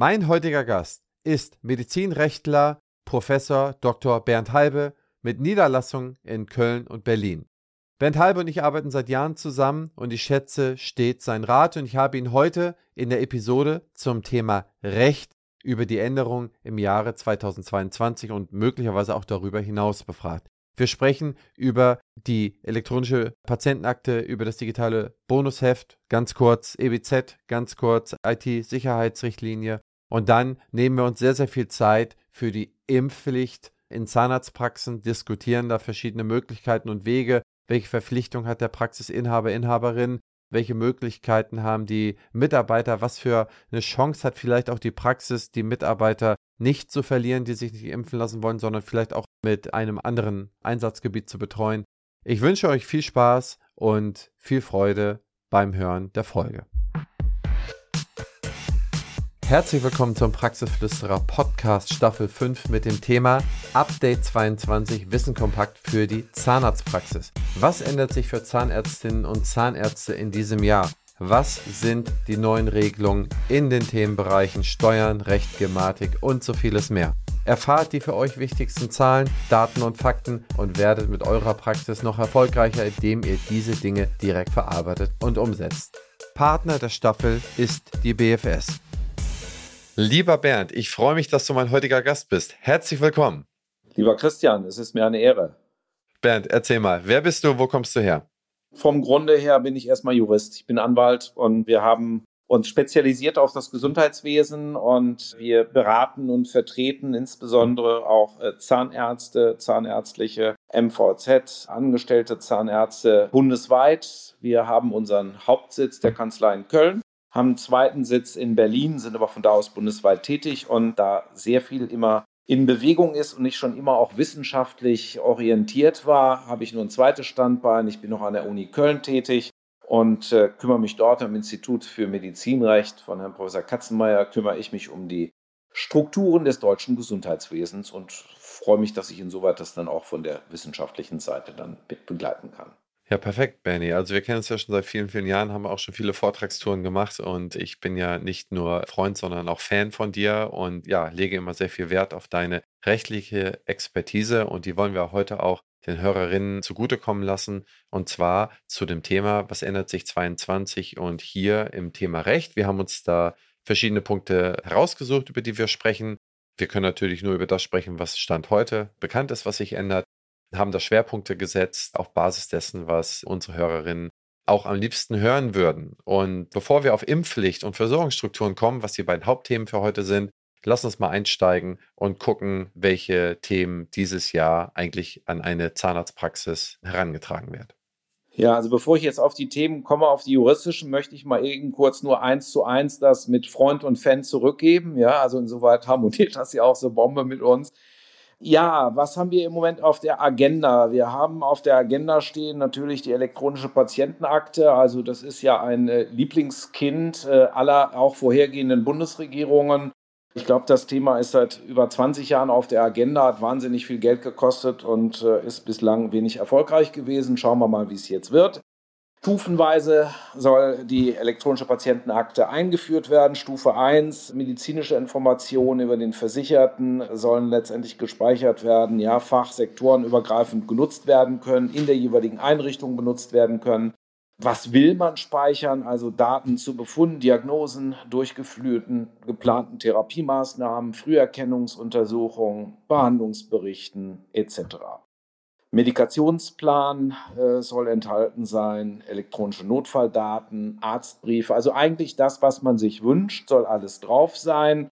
Mein heutiger Gast ist Medizinrechtler Professor Dr. Bernd Halbe mit Niederlassung in Köln und Berlin. Bernd Halbe und ich arbeiten seit Jahren zusammen und ich schätze stets sein Rat und ich habe ihn heute in der Episode zum Thema Recht über die Änderung im Jahre 2022 und möglicherweise auch darüber hinaus befragt. Wir sprechen über die elektronische Patientenakte, über das digitale Bonusheft, ganz kurz EBZ, ganz kurz IT-Sicherheitsrichtlinie und dann nehmen wir uns sehr, sehr viel Zeit für die Impfpflicht in Zahnarztpraxen, diskutieren da verschiedene Möglichkeiten und Wege. Welche Verpflichtung hat der Praxisinhaber, Inhaberin? Welche Möglichkeiten haben die Mitarbeiter? Was für eine Chance hat vielleicht auch die Praxis, die Mitarbeiter nicht zu verlieren, die sich nicht impfen lassen wollen, sondern vielleicht auch mit einem anderen Einsatzgebiet zu betreuen? Ich wünsche euch viel Spaß und viel Freude beim Hören der Folge. Herzlich willkommen zum Praxisflüsterer Podcast Staffel 5 mit dem Thema Update 22 Wissen kompakt für die Zahnarztpraxis. Was ändert sich für Zahnärztinnen und Zahnärzte in diesem Jahr? Was sind die neuen Regelungen in den Themenbereichen Steuern, Recht, Gematik und so vieles mehr? Erfahrt die für euch wichtigsten Zahlen, Daten und Fakten und werdet mit eurer Praxis noch erfolgreicher, indem ihr diese Dinge direkt verarbeitet und umsetzt. Partner der Staffel ist die BFS. Lieber Bernd, ich freue mich, dass du mein heutiger Gast bist. Herzlich willkommen. Lieber Christian, es ist mir eine Ehre. Bernd, erzähl mal, wer bist du, wo kommst du her? Vom Grunde her bin ich erstmal Jurist. Ich bin Anwalt und wir haben uns spezialisiert auf das Gesundheitswesen und wir beraten und vertreten insbesondere auch äh, Zahnärzte, zahnärztliche MVZ, angestellte Zahnärzte bundesweit. Wir haben unseren Hauptsitz der Kanzlei in Köln haben einen zweiten Sitz in Berlin, sind aber von da aus bundesweit tätig und da sehr viel immer in Bewegung ist und ich schon immer auch wissenschaftlich orientiert war, habe ich nur ein zweites Standbein. Ich bin noch an der Uni Köln tätig und äh, kümmere mich dort am Institut für Medizinrecht von Herrn Professor Katzenmeier, kümmere ich mich um die Strukturen des deutschen Gesundheitswesens und freue mich, dass ich insoweit das dann auch von der wissenschaftlichen Seite dann begleiten kann. Ja, perfekt, Benny. Also wir kennen uns ja schon seit vielen, vielen Jahren, haben auch schon viele Vortragstouren gemacht und ich bin ja nicht nur Freund, sondern auch Fan von dir und ja, lege immer sehr viel Wert auf deine rechtliche Expertise und die wollen wir heute auch den Hörerinnen zugutekommen lassen und zwar zu dem Thema, was ändert sich 22 und hier im Thema Recht. Wir haben uns da verschiedene Punkte herausgesucht, über die wir sprechen. Wir können natürlich nur über das sprechen, was Stand heute bekannt ist, was sich ändert haben da Schwerpunkte gesetzt auf Basis dessen, was unsere Hörerinnen auch am liebsten hören würden. Und bevor wir auf Impfpflicht und Versorgungsstrukturen kommen, was die beiden Hauptthemen für heute sind, lass uns mal einsteigen und gucken, welche Themen dieses Jahr eigentlich an eine Zahnarztpraxis herangetragen werden. Ja, also bevor ich jetzt auf die Themen komme, auf die juristischen, möchte ich mal eben kurz nur eins zu eins das mit Freund und Fan zurückgeben. Ja, also insoweit harmoniert das ja auch so Bombe mit uns. Ja, was haben wir im Moment auf der Agenda? Wir haben auf der Agenda stehen natürlich die elektronische Patientenakte. Also das ist ja ein äh, Lieblingskind äh, aller auch vorhergehenden Bundesregierungen. Ich glaube, das Thema ist seit über 20 Jahren auf der Agenda, hat wahnsinnig viel Geld gekostet und äh, ist bislang wenig erfolgreich gewesen. Schauen wir mal, wie es jetzt wird. Stufenweise soll die elektronische Patientenakte eingeführt werden. Stufe 1, medizinische Informationen über den Versicherten sollen letztendlich gespeichert werden, ja, fachsektorenübergreifend genutzt werden können, in der jeweiligen Einrichtung benutzt werden können. Was will man speichern? Also Daten zu Befunden, Diagnosen, durchgeführten, geplanten Therapiemaßnahmen, Früherkennungsuntersuchungen, Behandlungsberichten etc. Medikationsplan äh, soll enthalten sein, elektronische Notfalldaten, Arztbriefe, also eigentlich das, was man sich wünscht, soll alles drauf sein.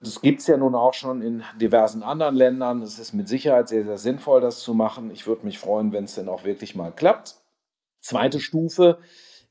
Das gibt es ja nun auch schon in diversen anderen Ländern. Es ist mit Sicherheit sehr, sehr sinnvoll, das zu machen. Ich würde mich freuen, wenn es denn auch wirklich mal klappt. Zweite Stufe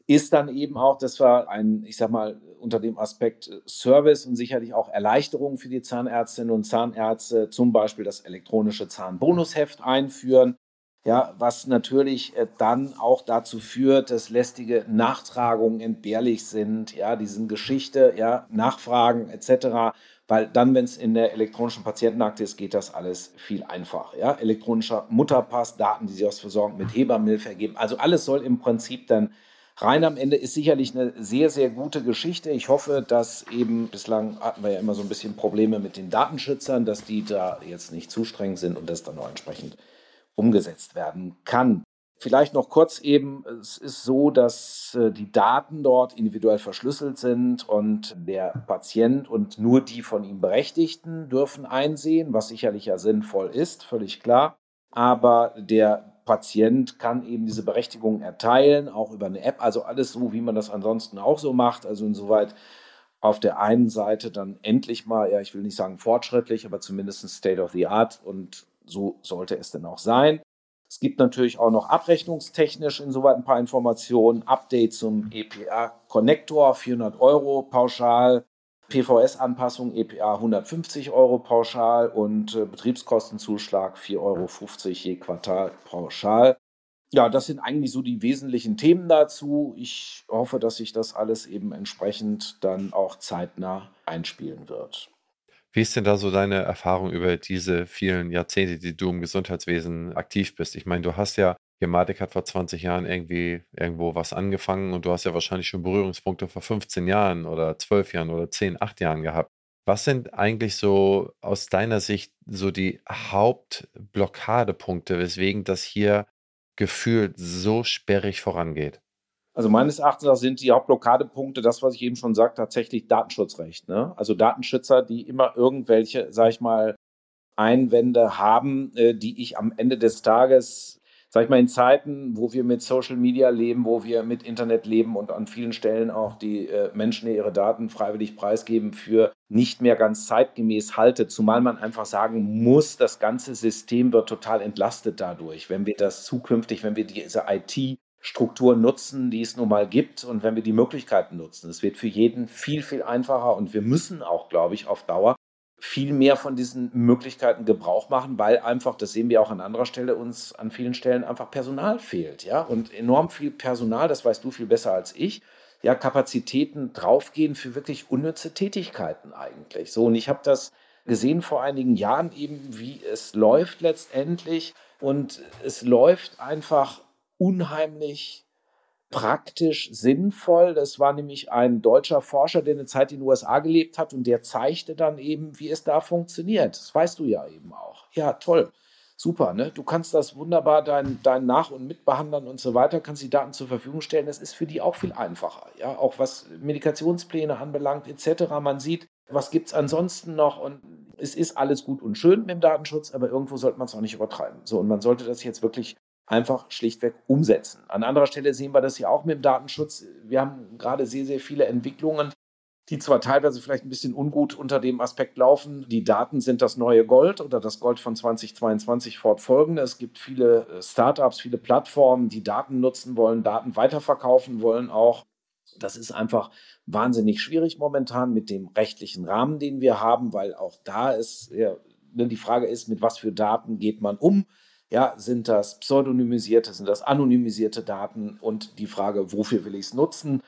ist dann eben auch, dass wir ein, ich sag mal, unter dem Aspekt Service und sicherlich auch Erleichterung für die Zahnärztinnen und Zahnärzte, zum Beispiel das elektronische Zahnbonusheft einführen. Ja, was natürlich äh, dann auch dazu führt, dass lästige Nachtragungen entbehrlich sind, ja, diesen Geschichte, ja, Nachfragen etc. Weil dann, wenn es in der elektronischen Patientenakte ist, geht das alles viel einfacher. Ja? Elektronischer Mutterpass, Daten, die Sie aus Versorgung mit Hebammenhilfe ergeben. Also alles soll im Prinzip dann rein am Ende ist sicherlich eine sehr, sehr gute Geschichte. Ich hoffe, dass eben, bislang hatten wir ja immer so ein bisschen Probleme mit den Datenschützern, dass die da jetzt nicht zu streng sind und das dann auch entsprechend umgesetzt werden kann. Vielleicht noch kurz eben, es ist so, dass äh, die Daten dort individuell verschlüsselt sind und der Patient und nur die von ihm Berechtigten dürfen einsehen, was sicherlich ja sinnvoll ist, völlig klar. Aber der Patient kann eben diese Berechtigung erteilen, auch über eine App, also alles so, wie man das ansonsten auch so macht. Also insoweit auf der einen Seite dann endlich mal, ja, ich will nicht sagen fortschrittlich, aber zumindest State of the Art und so sollte es denn auch sein. Es gibt natürlich auch noch abrechnungstechnisch insoweit ein paar Informationen. Update zum EPA-Konnektor, 400 Euro pauschal. PVS-Anpassung EPA 150 Euro pauschal und äh, Betriebskostenzuschlag 4,50 Euro je Quartal pauschal. Ja, das sind eigentlich so die wesentlichen Themen dazu. Ich hoffe, dass sich das alles eben entsprechend dann auch zeitnah einspielen wird. Wie ist denn da so deine Erfahrung über diese vielen Jahrzehnte, die du im Gesundheitswesen aktiv bist? Ich meine, du hast ja Gematik hat vor 20 Jahren irgendwie irgendwo was angefangen und du hast ja wahrscheinlich schon Berührungspunkte vor 15 Jahren oder 12 Jahren oder 10, 8 Jahren gehabt. Was sind eigentlich so aus deiner Sicht so die Hauptblockadepunkte, weswegen das hier gefühlt so sperrig vorangeht? Also meines Erachtens sind die Hauptblockadepunkte das, was ich eben schon sagte, tatsächlich Datenschutzrecht. Ne? Also Datenschützer, die immer irgendwelche, sag ich mal, Einwände haben, äh, die ich am Ende des Tages sag ich mal, in Zeiten, wo wir mit Social Media leben, wo wir mit Internet leben und an vielen Stellen auch die äh, Menschen ihre Daten freiwillig preisgeben, für nicht mehr ganz zeitgemäß halte, zumal man einfach sagen muss, das ganze System wird total entlastet dadurch, wenn wir das zukünftig, wenn wir diese IT Struktur nutzen, die es nun mal gibt und wenn wir die Möglichkeiten nutzen. Es wird für jeden viel, viel einfacher und wir müssen auch, glaube ich, auf Dauer viel mehr von diesen Möglichkeiten Gebrauch machen, weil einfach, das sehen wir auch an anderer Stelle, uns an vielen Stellen einfach Personal fehlt, ja, und enorm viel Personal, das weißt du viel besser als ich, ja, Kapazitäten draufgehen für wirklich unnütze Tätigkeiten eigentlich. So, und ich habe das gesehen vor einigen Jahren eben, wie es läuft letztendlich und es läuft einfach unheimlich praktisch sinnvoll. Das war nämlich ein deutscher Forscher, der eine Zeit in den USA gelebt hat und der zeigte dann eben, wie es da funktioniert. Das weißt du ja eben auch. Ja, toll. Super, ne? Du kannst das wunderbar deinen dein Nach- und Mitbehandlern und so weiter, kannst die Daten zur Verfügung stellen. Das ist für die auch viel einfacher. Ja, auch was Medikationspläne anbelangt, etc. Man sieht, was gibt es ansonsten noch und es ist alles gut und schön mit dem Datenschutz, aber irgendwo sollte man es auch nicht übertreiben. So, und man sollte das jetzt wirklich einfach schlichtweg umsetzen. An anderer Stelle sehen wir das ja auch mit dem Datenschutz. Wir haben gerade sehr, sehr viele Entwicklungen, die zwar teilweise vielleicht ein bisschen ungut unter dem Aspekt laufen, die Daten sind das neue Gold oder das Gold von 2022 fortfolgende. Es gibt viele äh, Startups, viele Plattformen, die Daten nutzen wollen, Daten weiterverkaufen wollen auch. Das ist einfach wahnsinnig schwierig momentan mit dem rechtlichen Rahmen, den wir haben, weil auch da ist ja, ne, die Frage ist, mit was für Daten geht man um? Ja, sind das pseudonymisierte, sind das anonymisierte Daten und die Frage, wofür will ich es nutzen?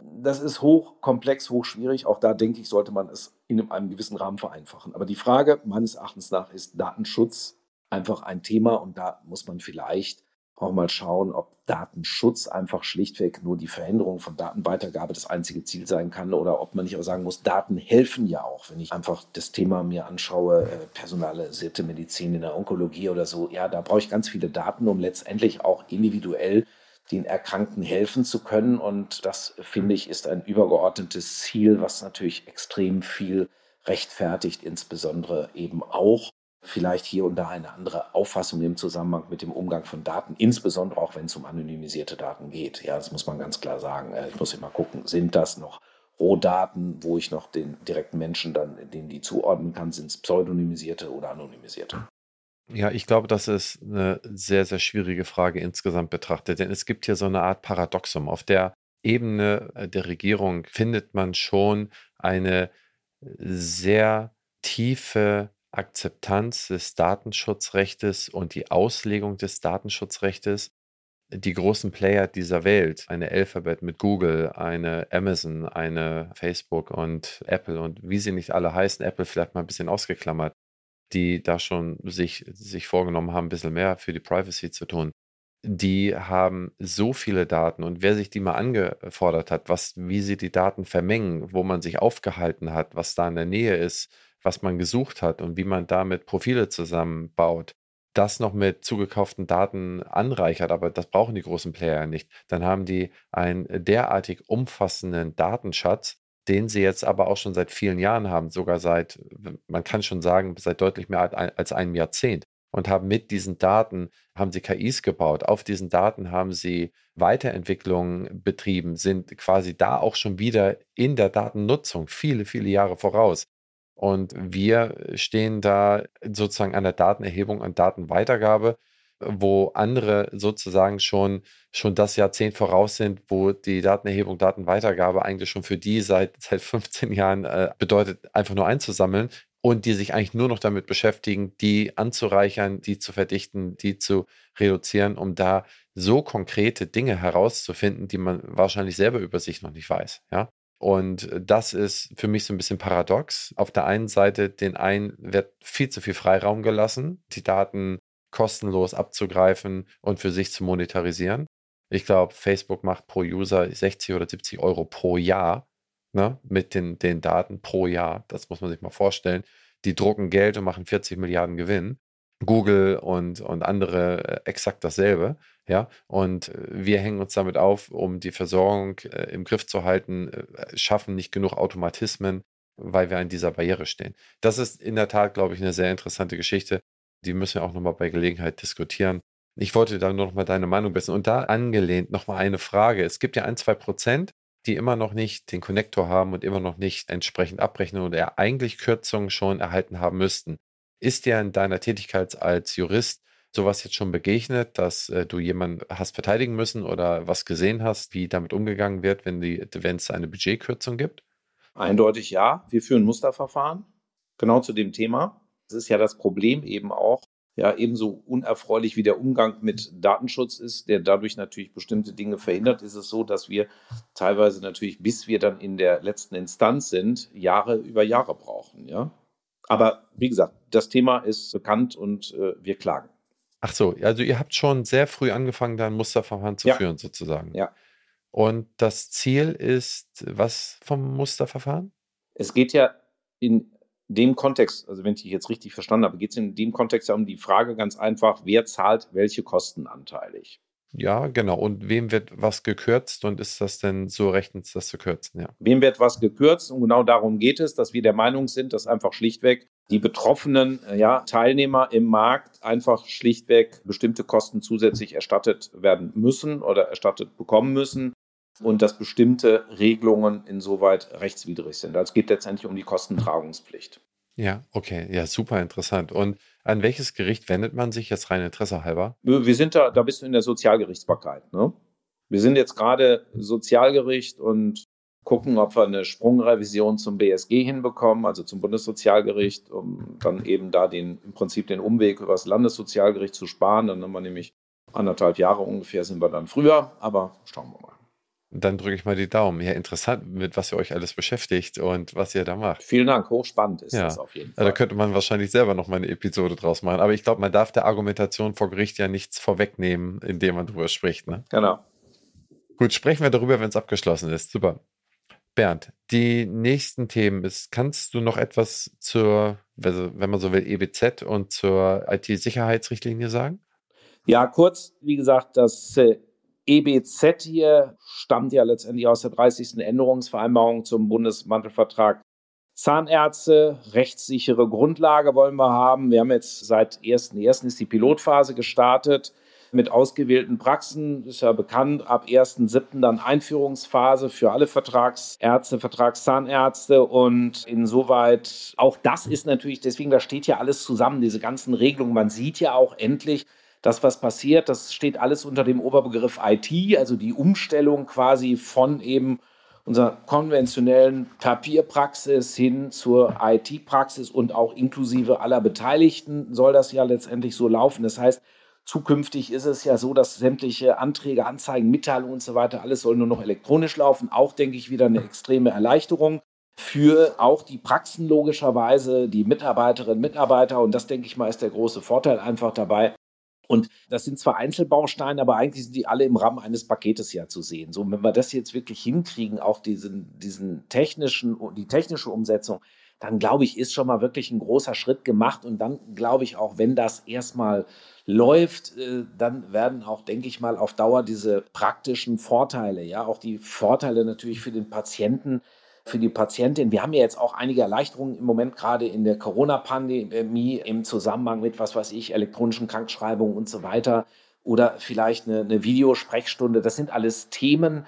Das ist hochkomplex, hochschwierig. Auch da denke ich, sollte man es in einem gewissen Rahmen vereinfachen. Aber die Frage meines Erachtens nach ist Datenschutz einfach ein Thema und da muss man vielleicht auch mal schauen, ob Datenschutz einfach schlichtweg nur die Verhinderung von Datenweitergabe das einzige Ziel sein kann oder ob man nicht auch sagen muss, Daten helfen ja auch. Wenn ich einfach das Thema mir anschaue, äh, personalisierte Medizin in der Onkologie oder so, ja, da brauche ich ganz viele Daten, um letztendlich auch individuell den Erkrankten helfen zu können. Und das, finde ich, ist ein übergeordnetes Ziel, was natürlich extrem viel rechtfertigt, insbesondere eben auch vielleicht hier und da eine andere Auffassung im Zusammenhang mit dem Umgang von Daten, insbesondere auch wenn es um anonymisierte Daten geht. Ja, das muss man ganz klar sagen. Äh, ich muss immer gucken, sind das noch Rohdaten, wo ich noch den direkten Menschen dann, denen die zuordnen kann, sind es pseudonymisierte oder anonymisierte? Ja, ich glaube, das ist eine sehr, sehr schwierige Frage insgesamt betrachtet, denn es gibt hier so eine Art Paradoxum. Auf der Ebene äh, der Regierung findet man schon eine sehr tiefe Akzeptanz des Datenschutzrechtes und die Auslegung des Datenschutzrechtes die großen Player dieser Welt, eine Alphabet mit Google, eine Amazon, eine Facebook und Apple und wie sie nicht alle heißen, Apple vielleicht mal ein bisschen ausgeklammert, die da schon sich, sich vorgenommen haben, ein bisschen mehr für die Privacy zu tun. die haben so viele Daten und wer sich die mal angefordert hat, was, wie sie die Daten vermengen, wo man sich aufgehalten hat, was da in der Nähe ist, was man gesucht hat und wie man damit Profile zusammenbaut, das noch mit zugekauften Daten anreichert, aber das brauchen die großen Player nicht, dann haben die einen derartig umfassenden Datenschatz, den sie jetzt aber auch schon seit vielen Jahren haben, sogar seit, man kann schon sagen, seit deutlich mehr als einem Jahrzehnt und haben mit diesen Daten, haben sie KIs gebaut. Auf diesen Daten haben sie Weiterentwicklungen betrieben, sind quasi da auch schon wieder in der Datennutzung viele, viele Jahre voraus. Und wir stehen da sozusagen an der Datenerhebung, an Datenweitergabe, wo andere sozusagen schon, schon das Jahrzehnt voraus sind, wo die Datenerhebung, Datenweitergabe eigentlich schon für die seit, seit 15 Jahren äh, bedeutet, einfach nur einzusammeln und die sich eigentlich nur noch damit beschäftigen, die anzureichern, die zu verdichten, die zu reduzieren, um da so konkrete Dinge herauszufinden, die man wahrscheinlich selber über sich noch nicht weiß. Ja? Und das ist für mich so ein bisschen paradox. Auf der einen Seite, den einen wird viel zu viel Freiraum gelassen, die Daten kostenlos abzugreifen und für sich zu monetarisieren. Ich glaube, Facebook macht pro User 60 oder 70 Euro pro Jahr ne, mit den, den Daten pro Jahr. Das muss man sich mal vorstellen. Die drucken Geld und machen 40 Milliarden Gewinn. Google und, und andere äh, exakt dasselbe. Ja, und äh, wir hängen uns damit auf, um die Versorgung äh, im Griff zu halten, äh, schaffen nicht genug Automatismen, weil wir an dieser Barriere stehen. Das ist in der Tat, glaube ich, eine sehr interessante Geschichte. Die müssen wir auch nochmal bei Gelegenheit diskutieren. Ich wollte da nur noch mal deine Meinung wissen. Und da angelehnt nochmal eine Frage. Es gibt ja ein, zwei Prozent, die immer noch nicht den Konnektor haben und immer noch nicht entsprechend abrechnen oder eigentlich Kürzungen schon erhalten haben müssten. Ist dir in deiner Tätigkeit als Jurist sowas jetzt schon begegnet, dass äh, du jemanden hast verteidigen müssen oder was gesehen hast, wie damit umgegangen wird, wenn, es eine Budgetkürzung gibt? Eindeutig ja. Wir führen Musterverfahren genau zu dem Thema. Das ist ja das Problem eben auch, ja ebenso unerfreulich wie der Umgang mit Datenschutz ist, der dadurch natürlich bestimmte Dinge verhindert, ist es so, dass wir teilweise natürlich, bis wir dann in der letzten Instanz sind, Jahre über Jahre brauchen. Ja? Aber wie gesagt, das Thema ist bekannt und äh, wir klagen. Ach so, also ihr habt schon sehr früh angefangen, da ein Musterverfahren zu ja. führen, sozusagen. Ja. Und das Ziel ist was vom Musterverfahren? Es geht ja in dem Kontext, also wenn ich dich jetzt richtig verstanden habe, geht es in dem Kontext ja um die Frage ganz einfach, wer zahlt welche Kosten anteilig? Ja, genau. Und wem wird was gekürzt und ist das denn so rechtens, das zu kürzen? Ja. Wem wird was gekürzt? Und genau darum geht es, dass wir der Meinung sind, dass einfach schlichtweg die betroffenen äh, ja, Teilnehmer im Markt einfach schlichtweg bestimmte Kosten zusätzlich erstattet werden müssen oder erstattet bekommen müssen und dass bestimmte Regelungen insoweit rechtswidrig sind. Also es geht letztendlich um die Kostentragungspflicht. Ja, okay, ja, super interessant. Und an welches Gericht wendet man sich jetzt rein Interesse halber? Wir sind da, da bist du in der Sozialgerichtsbarkeit. Ne? Wir sind jetzt gerade Sozialgericht und gucken, ob wir eine Sprungrevision zum BSG hinbekommen, also zum Bundessozialgericht, um dann eben da den, im Prinzip den Umweg über das Landessozialgericht zu sparen. Dann haben wir nämlich anderthalb Jahre ungefähr, sind wir dann früher, aber schauen wir mal. Dann drücke ich mal die Daumen. Ja, interessant, mit was ihr euch alles beschäftigt und was ihr da macht. Vielen Dank, hochspannend ist ja. das auf jeden Fall. Da könnte man wahrscheinlich selber noch mal eine Episode draus machen. Aber ich glaube, man darf der Argumentation vor Gericht ja nichts vorwegnehmen, indem man darüber spricht. Ne? Genau. Gut, sprechen wir darüber, wenn es abgeschlossen ist. Super. Bernd, die nächsten Themen ist, kannst du noch etwas zur, also wenn man so will, EBZ und zur IT-Sicherheitsrichtlinie sagen? Ja, kurz, wie gesagt, das äh, EBZ hier stammt ja letztendlich aus der 30. Änderungsvereinbarung zum Bundesmantelvertrag Zahnärzte, rechtssichere Grundlage wollen wir haben. Wir haben jetzt seit 1.1. ist die Pilotphase gestartet mit ausgewählten Praxen. Ist ja bekannt, ab 1.7. dann Einführungsphase für alle Vertragsärzte, Vertragszahnärzte und insoweit auch das ist natürlich, deswegen, da steht ja alles zusammen, diese ganzen Regelungen. Man sieht ja auch endlich, das, was passiert, das steht alles unter dem Oberbegriff IT, also die Umstellung quasi von eben unserer konventionellen Papierpraxis hin zur IT-Praxis und auch inklusive aller Beteiligten soll das ja letztendlich so laufen. Das heißt, zukünftig ist es ja so, dass sämtliche Anträge, Anzeigen, Mitteilungen und so weiter, alles soll nur noch elektronisch laufen. Auch, denke ich, wieder eine extreme Erleichterung für auch die Praxen logischerweise, die Mitarbeiterinnen Mitarbeiter. Und das, denke ich mal, ist der große Vorteil einfach dabei, Und das sind zwar Einzelbausteine, aber eigentlich sind die alle im Rahmen eines Paketes ja zu sehen. So, wenn wir das jetzt wirklich hinkriegen, auch diesen, diesen technischen, die technische Umsetzung, dann glaube ich, ist schon mal wirklich ein großer Schritt gemacht. Und dann glaube ich auch, wenn das erstmal läuft, äh, dann werden auch, denke ich mal, auf Dauer diese praktischen Vorteile, ja, auch die Vorteile natürlich für den Patienten, für die Patientin. Wir haben ja jetzt auch einige Erleichterungen im Moment gerade in der Corona-Pandemie im Zusammenhang mit, was weiß ich, elektronischen Krankschreibungen und so weiter oder vielleicht eine, eine Videosprechstunde. Das sind alles Themen,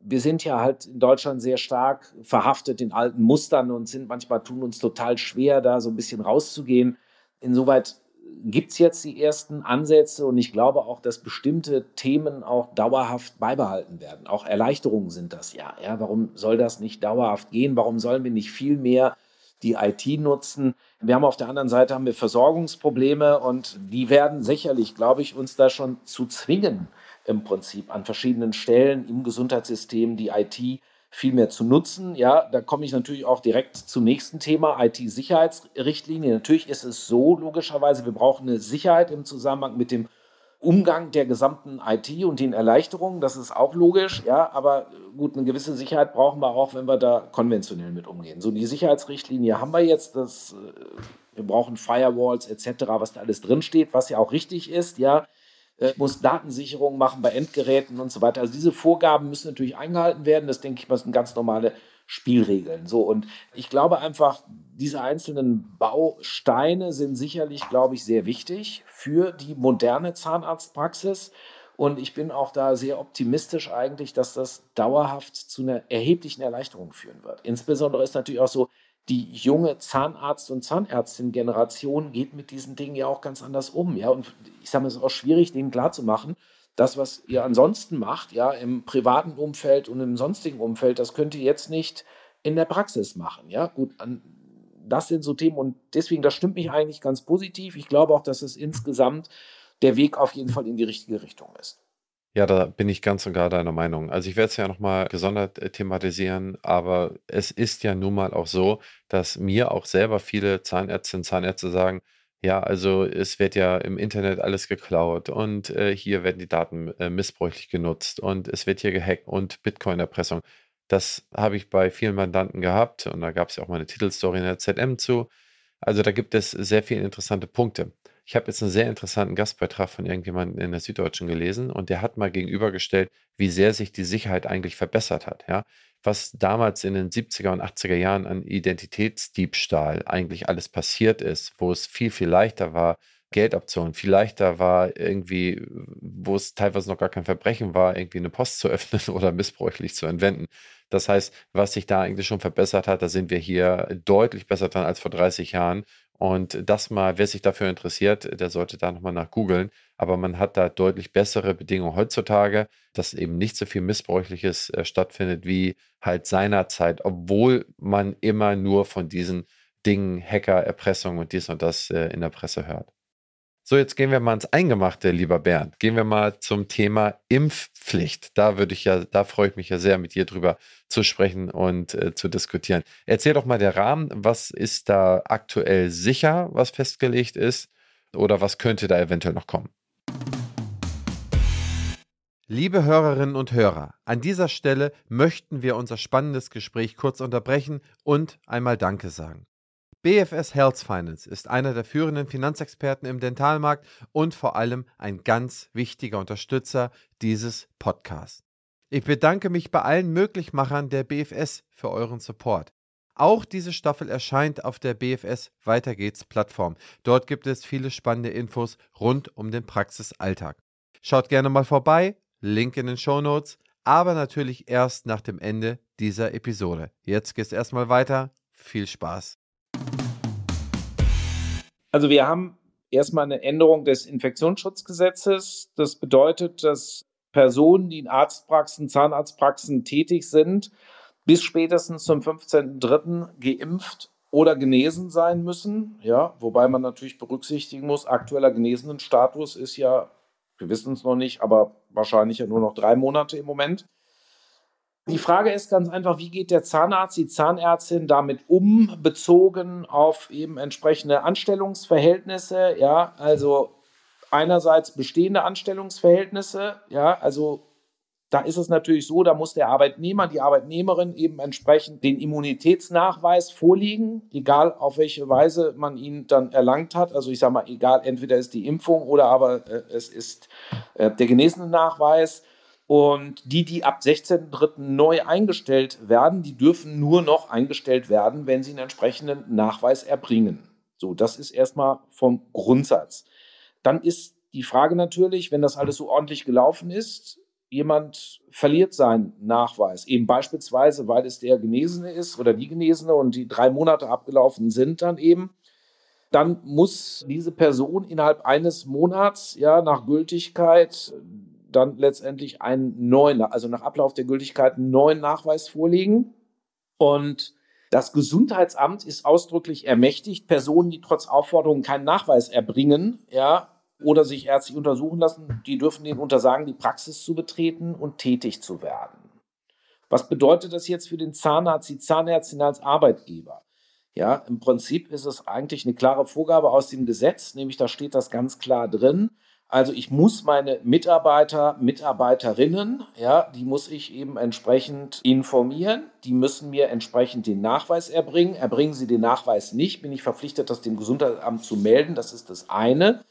wir sind ja halt in Deutschland sehr stark verhaftet in alten Mustern und sind manchmal tun uns total schwer, da so ein bisschen rauszugehen. Insoweit gibt es jetzt die ersten Ansätze und ich glaube auch, dass bestimmte Themen auch dauerhaft beibehalten werden. Auch Erleichterungen sind das ja. ja. Warum soll das nicht dauerhaft gehen? Warum sollen wir nicht viel mehr die IT nutzen? Wir haben auf der anderen Seite haben wir Versorgungsprobleme und die werden sicherlich, glaube ich, uns da schon zu zwingen, im Prinzip an verschiedenen Stellen im Gesundheitssystem die IT viel mehr zu nutzen. Ja, da komme ich natürlich auch direkt zum nächsten Thema, IT-Sicherheitsrichtlinie. Natürlich ist es so, logischerweise, wir brauchen eine Sicherheit im Zusammenhang mit dem Umgang der gesamten IT und den Erleichterungen, das ist auch logisch, ja, aber gut, eine gewisse Sicherheit brauchen wir auch, wenn wir da konventionell mit umgehen. So, die Sicherheitsrichtlinie haben wir jetzt, das, äh, wir brauchen Firewalls etc., was da alles drinsteht, was ja auch richtig ist, ja äh, muss Datensicherung machen bei Endgeräten und so weiter. Also diese Vorgaben müssen natürlich eingehalten werden. Das denke ich mal sind ganz normale Spielregeln. So und ich glaube einfach, diese einzelnen Bausteine sind sicherlich, glaube ich, sehr wichtig für die moderne Zahnarztpraxis. Und ich bin auch da sehr optimistisch eigentlich, dass das dauerhaft zu einer erheblichen Erleichterung führen wird. Insbesondere ist natürlich auch so, die junge Zahnarzt- und Zahnärztin-Generation geht mit diesen Dingen ja auch ganz anders um. Ja, und ich sage mal, es ist auch schwierig, denen klarzumachen, das, was ihr ansonsten macht, ja, im privaten Umfeld und im sonstigen Umfeld, das könnt ihr jetzt nicht in der Praxis machen. Ja, gut, das sind so Themen und deswegen, das stimmt mich eigentlich ganz positiv. Ich glaube auch, dass es insgesamt der Weg auf jeden Fall in die richtige Richtung ist. Ja, da bin ich ganz und gar deiner Meinung. Also ich werde es ja nochmal gesondert äh, thematisieren, aber es ist ja nun mal auch so, dass mir auch selber viele Zahnärztinnen und Zahnärzte sagen, ja, also es wird ja im Internet alles geklaut und äh, hier werden die Daten äh, missbräuchlich genutzt und es wird hier gehackt und Bitcoin-Erpressung. Das habe ich bei vielen Mandanten gehabt und da gab es ja auch mal eine Titelstory in der ZM zu. Also da gibt es sehr viele interessante Punkte. Ich habe jetzt einen sehr interessanten Gastbeitrag von irgendjemandem in der Süddeutschen gelesen und der hat mal gegenübergestellt, wie sehr sich die Sicherheit eigentlich verbessert hat. Ja? Was damals in den 70er und 80er Jahren an Identitätsdiebstahl eigentlich alles passiert ist, wo es viel, viel leichter war, Geldoptionen, viel leichter war irgendwie, wo es teilweise noch gar kein Verbrechen war, irgendwie eine Post zu öffnen oder missbräuchlich zu entwenden. Das heißt, was sich da eigentlich schon verbessert hat, da sind wir hier deutlich besser dran als vor 30 Jahren. Und das mal, wer sich dafür interessiert, der sollte da nochmal nach googeln. Aber man hat da deutlich bessere Bedingungen heutzutage, dass eben nicht so viel Missbräuchliches äh, stattfindet wie halt seinerzeit, obwohl man immer nur von diesen Dingen, Hacker, Erpressung und dies und das äh, in der Presse hört. So, jetzt gehen wir mal ins Eingemachte, lieber Bernd. Gehen wir mal zum Thema Impfpflicht. Da würde ich ja, da freue ich mich ja sehr, mit dir drüber zu sprechen und äh, zu diskutieren. Erzähl doch mal der Rahmen. Was ist da aktuell sicher, was festgelegt ist? Oder was könnte da eventuell noch kommen? Liebe Hörerinnen und Hörer, an dieser Stelle möchten wir unser spannendes Gespräch kurz unterbrechen und einmal Danke sagen. BFS Health Finance ist einer der führenden Finanzexperten im Dentalmarkt und vor allem ein ganz wichtiger Unterstützer dieses Podcasts. Ich bedanke mich bei allen Möglichmachern der BFS für euren Support. Auch diese Staffel erscheint auf der BFS Weiter geht's Plattform. Dort gibt es viele spannende Infos rund um den Praxisalltag. Schaut gerne mal vorbei, Link in den Show Notes, aber natürlich erst nach dem Ende dieser Episode. Jetzt geht's erstmal weiter. Viel Spaß. Also wir haben erstmal eine Änderung des Infektionsschutzgesetzes. Das bedeutet, dass Personen, die in Arztpraxen, Zahnarztpraxen tätig sind, bis spätestens zum 15.03. geimpft oder genesen sein müssen. Ja, wobei man natürlich berücksichtigen muss, aktueller Genesenenstatus ist ja, wir wissen es noch nicht, aber wahrscheinlich ja nur noch drei Monate im Moment. Die Frage ist ganz einfach, wie geht der Zahnarzt, die Zahnärztin damit um, bezogen auf eben entsprechende Anstellungsverhältnisse? Ja, also einerseits bestehende Anstellungsverhältnisse, ja, also da ist es natürlich so, da muss der Arbeitnehmer, die Arbeitnehmerin eben entsprechend den Immunitätsnachweis vorliegen, egal auf welche Weise man ihn dann erlangt hat. Also ich sage mal, egal, entweder ist die Impfung oder aber äh, es ist äh, der genesene Nachweis. Und die, die ab 16.03. neu eingestellt werden, die dürfen nur noch eingestellt werden, wenn sie einen entsprechenden Nachweis erbringen. So, das ist erstmal vom Grundsatz. Dann ist die Frage natürlich, wenn das alles so ordentlich gelaufen ist, jemand verliert seinen Nachweis, eben beispielsweise, weil es der Genesene ist oder die Genesene und die drei Monate abgelaufen sind dann eben, dann muss diese Person innerhalb eines Monats ja nach Gültigkeit dann letztendlich einen neuen, also nach Ablauf der Gültigkeit einen neuen Nachweis vorlegen. Und das Gesundheitsamt ist ausdrücklich ermächtigt, Personen, die trotz Aufforderungen keinen Nachweis erbringen, ja, oder sich ärztlich untersuchen lassen, die dürfen denen untersagen, die Praxis zu betreten und tätig zu werden. Was bedeutet das jetzt für den Zahnarzt, die Zahnärztin als Arbeitgeber? Ja, im Prinzip ist es eigentlich eine klare Vorgabe aus dem Gesetz, nämlich da steht das ganz klar drin. Also ich muss meine Mitarbeiter, Mitarbeiterinnen, ja, die muss ich eben entsprechend informieren. Die müssen mir entsprechend den Nachweis erbringen. Erbringen sie den Nachweis nicht, bin ich verpflichtet, das dem Gesundheitsamt zu melden. Das ist das eine.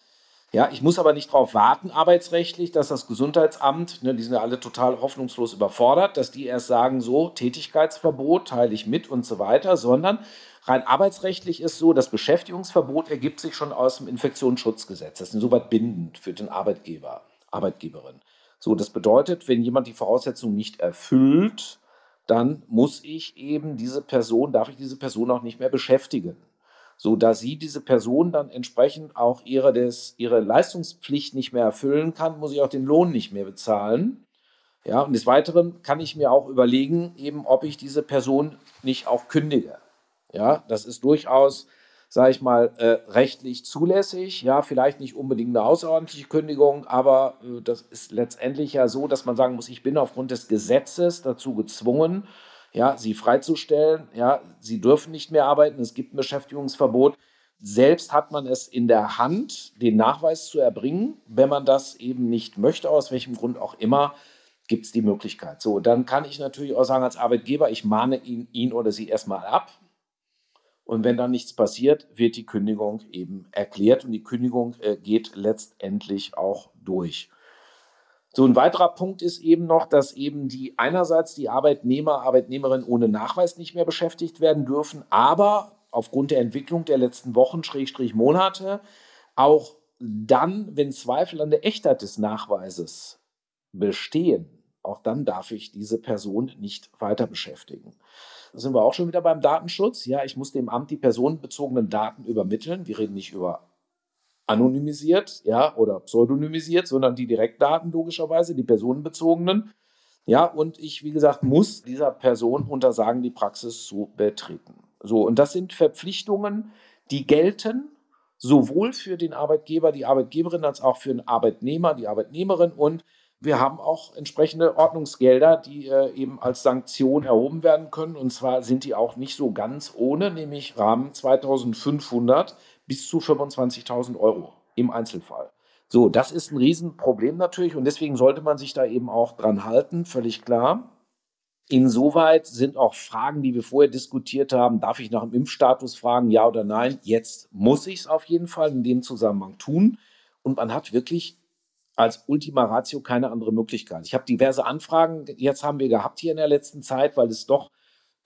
Ja, ich muss aber nicht darauf warten, arbeitsrechtlich, dass das Gesundheitsamt, ne, die sind ja alle total hoffnungslos überfordert, dass die erst sagen, so, Tätigkeitsverbot teile ich mit und so weiter, sondern rein arbeitsrechtlich ist so, das Beschäftigungsverbot ergibt sich schon aus dem Infektionsschutzgesetz. Das ist insoweit bindend für den Arbeitgeber, Arbeitgeberin. So, das bedeutet, wenn jemand die Voraussetzungen nicht erfüllt, dann muss ich eben diese Person, darf ich diese Person auch nicht mehr beschäftigen so dass sie diese Person dann entsprechend auch ihre, des, ihre Leistungspflicht nicht mehr erfüllen kann, muss ich auch den Lohn nicht mehr bezahlen. Ja, und des Weiteren kann ich mir auch überlegen, eben, ob ich diese Person nicht auch kündige. Ja, das ist durchaus, sage ich mal, äh, rechtlich zulässig. Ja, vielleicht nicht unbedingt eine außerordentliche Kündigung, aber äh, das ist letztendlich ja so, dass man sagen muss, ich bin aufgrund des Gesetzes dazu gezwungen, ja, sie freizustellen. Ja, sie dürfen nicht mehr arbeiten, es gibt ein Beschäftigungsverbot. Selbst hat man es in der Hand, den Nachweis zu erbringen. Wenn man das eben nicht möchte, aus welchem Grund auch immer, gibt es die Möglichkeit. So, dann kann ich natürlich auch sagen als Arbeitgeber, ich mahne ihn, ihn oder sie erstmal ab. Und wenn dann nichts passiert, wird die Kündigung eben erklärt und die Kündigung äh, geht letztendlich auch durch. So ein weiterer Punkt ist eben noch, dass eben die einerseits die Arbeitnehmer, Arbeitnehmerinnen ohne Nachweis nicht mehr beschäftigt werden dürfen, aber aufgrund der Entwicklung der letzten Wochen, Schrägstrich Monate, auch dann, wenn Zweifel an der Echtheit des Nachweises bestehen, auch dann darf ich diese Person nicht weiter beschäftigen. Da sind wir auch schon wieder beim Datenschutz. Ja, ich muss dem Amt die personenbezogenen Daten übermitteln. Wir reden nicht über anonymisiert, ja, oder pseudonymisiert, sondern die Direktdaten logischerweise, die personenbezogenen. Ja, und ich, wie gesagt, muss dieser Person untersagen, die Praxis zu betreten. So, und das sind Verpflichtungen, die gelten sowohl für den Arbeitgeber, die Arbeitgeberin, als auch für den Arbeitnehmer, die Arbeitnehmerin. Und wir haben auch entsprechende Ordnungsgelder, die äh, eben als Sanktion erhoben werden können. Und zwar sind die auch nicht so ganz ohne, nämlich Rahmen 2500 bis zu 25.000 Euro im Einzelfall. So, das ist ein Riesenproblem natürlich und deswegen sollte man sich da eben auch dran halten, völlig klar. Insoweit sind auch Fragen, die wir vorher diskutiert haben, darf ich nach dem Impfstatus fragen, ja oder nein? Jetzt muss ich es auf jeden Fall in dem Zusammenhang tun. Und man hat wirklich als Ultima Ratio keine andere Möglichkeit. Ich habe diverse Anfragen jetzt haben wir gehabt hier in der letzten Zeit, weil es doch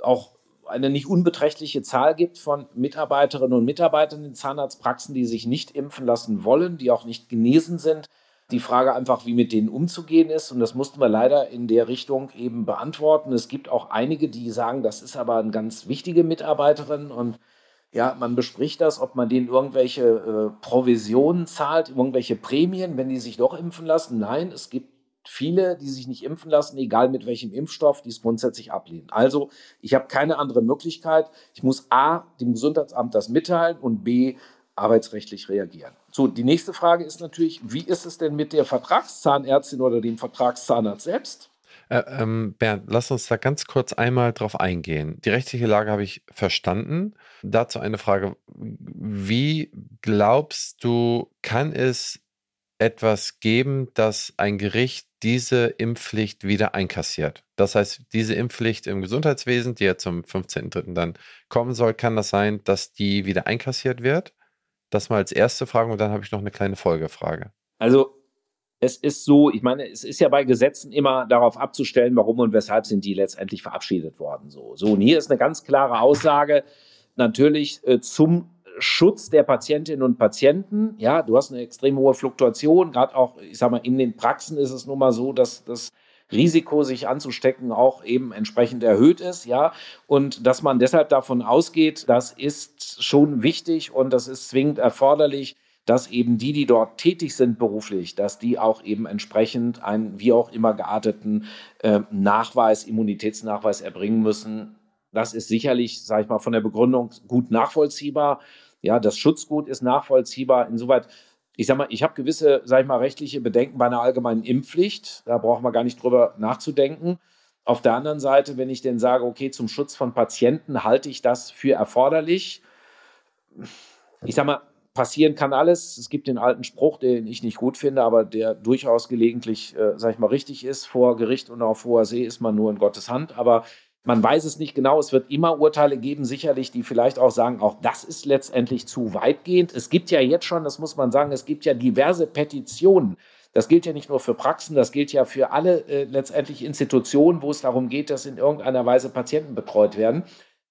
auch eine nicht unbeträchtliche Zahl gibt von Mitarbeiterinnen und Mitarbeitern in Zahnarztpraxen, die sich nicht impfen lassen wollen, die auch nicht genesen sind. Die Frage einfach, wie mit denen umzugehen ist. Und das mussten wir leider in der Richtung eben beantworten. Es gibt auch einige, die sagen, das ist aber eine ganz wichtige Mitarbeiterin und ja, man bespricht das, ob man denen irgendwelche äh, Provisionen zahlt, irgendwelche Prämien, wenn die sich doch impfen lassen. Nein, es gibt viele, die sich nicht impfen lassen, egal mit welchem Impfstoff, die es grundsätzlich ablehnen. Also ich habe keine andere Möglichkeit. Ich muss A, dem Gesundheitsamt das mitteilen und B, arbeitsrechtlich reagieren. So, die nächste Frage ist natürlich, wie ist es denn mit der Vertragszahnärztin oder dem Vertragszahnarzt selbst? Äh, ähm, Bernd, lass uns da ganz kurz einmal drauf eingehen. Die rechtliche Lage habe ich verstanden. Dazu eine Frage. Wie glaubst du, kann es etwas geben, dass ein Gericht diese Impfpflicht wieder einkassiert. Das heißt, diese Impfpflicht im Gesundheitswesen, die ja zum 15.03. dann kommen soll, kann das sein, dass die wieder einkassiert wird? Das mal als erste Frage und dann habe ich noch eine kleine Folgefrage. Also es ist so, ich meine, es ist ja bei Gesetzen immer darauf abzustellen, warum und weshalb sind die letztendlich verabschiedet worden. So, so und hier ist eine ganz klare Aussage, natürlich äh, zum Schutz der Patientinnen und Patienten. Ja, du hast eine extrem hohe Fluktuation. Gerade auch, ich sag mal, in den Praxen ist es nun mal so, dass das Risiko, sich anzustecken, auch eben entsprechend erhöht ist, ja. Und dass man deshalb davon ausgeht, das ist schon wichtig und das ist zwingend erforderlich, dass eben die, die dort tätig sind beruflich, dass die auch eben entsprechend einen wie auch immer gearteten äh, Nachweis, Immunitätsnachweis erbringen müssen. Das ist sicherlich, sage ich mal, von der Begründung gut nachvollziehbar. Ja, das Schutzgut ist nachvollziehbar. Insoweit, ich sage mal, ich habe gewisse, sage ich mal, rechtliche Bedenken bei einer allgemeinen Impfpflicht. Da brauchen wir gar nicht drüber nachzudenken. Auf der anderen Seite, wenn ich denn sage, okay, zum Schutz von Patienten halte ich das für erforderlich. Ich sage mal, passieren kann alles. Es gibt den alten Spruch, den ich nicht gut finde, aber der durchaus gelegentlich, äh, sag ich mal, richtig ist. Vor Gericht und auf hoher See ist man nur in Gottes Hand. Aber man weiß es nicht genau. Es wird immer Urteile geben, sicherlich, die vielleicht auch sagen, auch das ist letztendlich zu weitgehend. Es gibt ja jetzt schon, das muss man sagen, es gibt ja diverse Petitionen. Das gilt ja nicht nur für Praxen, das gilt ja für alle äh, letztendlich Institutionen, wo es darum geht, dass in irgendeiner Weise Patienten betreut werden.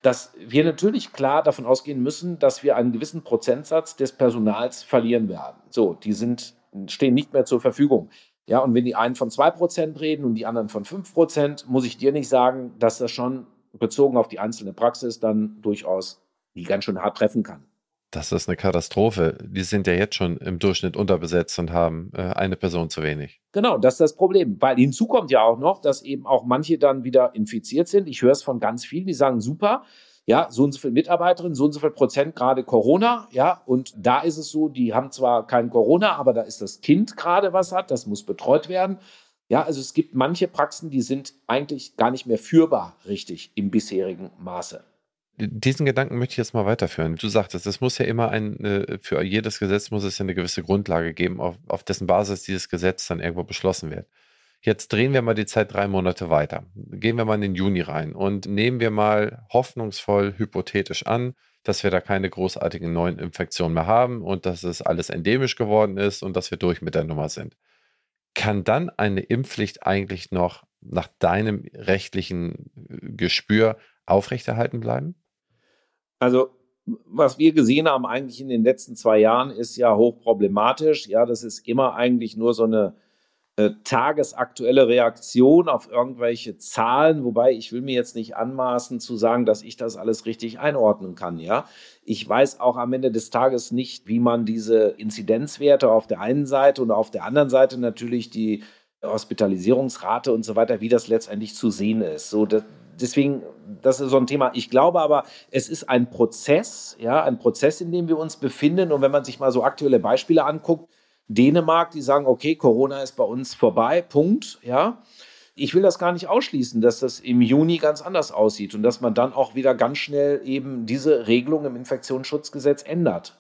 Dass wir natürlich klar davon ausgehen müssen, dass wir einen gewissen Prozentsatz des Personals verlieren werden. So, die sind, stehen nicht mehr zur Verfügung. Ja, und wenn die einen von 2% reden und die anderen von 5%, muss ich dir nicht sagen, dass das schon bezogen auf die einzelne Praxis dann durchaus die ganz schön hart treffen kann. Das ist eine Katastrophe. Die sind ja jetzt schon im Durchschnitt unterbesetzt und haben äh, eine Person zu wenig. Genau, das ist das Problem. Weil hinzu kommt ja auch noch, dass eben auch manche dann wieder infiziert sind. Ich höre es von ganz vielen, die sagen, super, ja, so und so viele Mitarbeiterinnen, so und so viel Prozent gerade Corona, ja, und da ist es so, die haben zwar kein Corona, aber da ist das Kind gerade was hat, das muss betreut werden. Ja, also es gibt manche Praxen, die sind eigentlich gar nicht mehr führbar richtig im bisherigen Maße. Diesen Gedanken möchte ich jetzt mal weiterführen. Du sagtest, es muss ja immer ein, äh, für jedes Gesetz muss es ja eine gewisse Grundlage geben, auf, auf dessen Basis dieses Gesetz dann irgendwo beschlossen wird. Jetzt drehen wir mal die Zeit drei Monate weiter. Gehen wir mal in den Juni rein und nehmen wir mal hoffnungsvoll hypothetisch an, dass wir da keine großartigen neuen Infektionen mehr haben und dass es alles endemisch geworden ist und dass wir durch mit der Nummer sind. Kann dann eine Impfpflicht eigentlich noch nach deinem rechtlichen äh, Gespür aufrechterhalten bleiben? Also was wir gesehen haben eigentlich in den letzten zwei Jahren ist ja hochproblematisch. Ja, das ist immer eigentlich nur so eine äh, tagesaktuelle Reaktion auf irgendwelche Zahlen, wobei ich will mir jetzt nicht anmaßen zu sagen, dass ich das alles richtig einordnen kann, ja. Ich weiß auch am Ende des Tages nicht, wie man diese Inzidenzwerte auf der einen Seite und auf der anderen Seite natürlich die Hospitalisierungsrate und so weiter, wie das letztendlich zu sehen ist. So, das, deswegen, das ist so ein Thema. Ich glaube aber, es ist ein Prozess, ja, ein Prozess, in dem wir uns befinden. Und wenn man sich mal so aktuelle Beispiele anguckt, Dänemark, die sagen, okay, Corona ist bei uns vorbei, Punkt, ja. Ich will das gar nicht ausschließen, dass das im Juni ganz anders aussieht und dass man dann auch wieder ganz schnell eben diese Regelung im Infektionsschutzgesetz ändert.